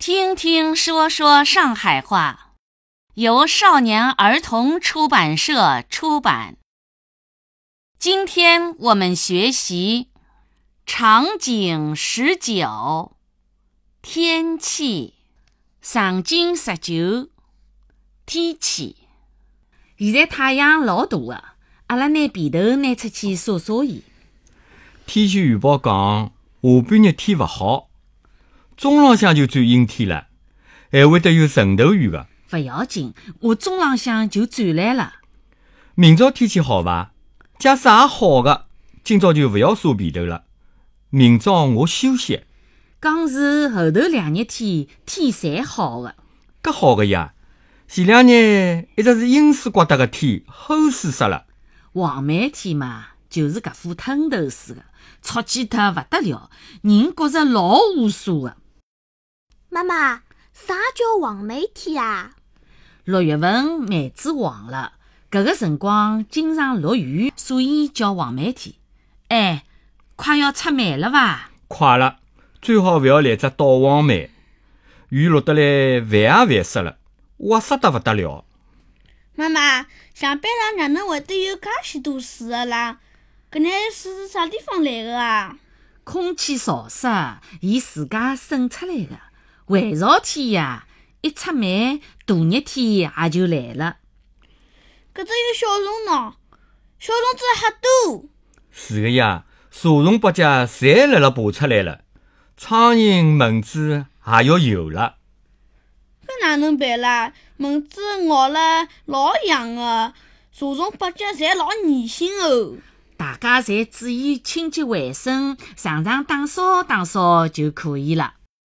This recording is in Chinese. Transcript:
听听说说上海话，由少年儿童出版社出版。今天我们学习场景十九，天气。场景十九，天气。现在太阳老大个，阿拉拿被头拿出去晒晒伊。天气预报讲下半日天勿好，中浪向就转阴天了，还会得有晨头雨个。勿要紧，我中浪向就转来了。明朝天气好伐？假使也好个，今朝就勿要晒被头了。明朝我休息。讲是后头两日天天侪好个，搿好个呀！前两日一直是阴水刮得个天，齁死死了。黄梅天嘛，就是搿副吞头似个，吵起脱勿得了，人觉着老无所个。妈妈，啥叫黄梅天啊？六月份梅子黄了，搿个辰光经常落雨，所以叫黄梅天。哎，快要出梅了伐？快了。最好勿要来只倒黄梅，雨落得来，烦也烦死了，哇塞得勿得了。妈妈，上班上哪能会得有介许多水个啦？搿眼水是啥地方来个啊？空气潮湿，伊自家渗出来个。回潮天呀，一出梅，大热天也就来了。搿只有小虫喏，小虫子还多。是个呀，蛇虫百甲侪辣辣爬出来了。苍蝇、蚊子也要有了，搿哪能办啦？蚊子咬了老痒个，蛇虫百甲侪老恶心哦。大家侪注意清洁卫生，常常打扫打扫就可以了。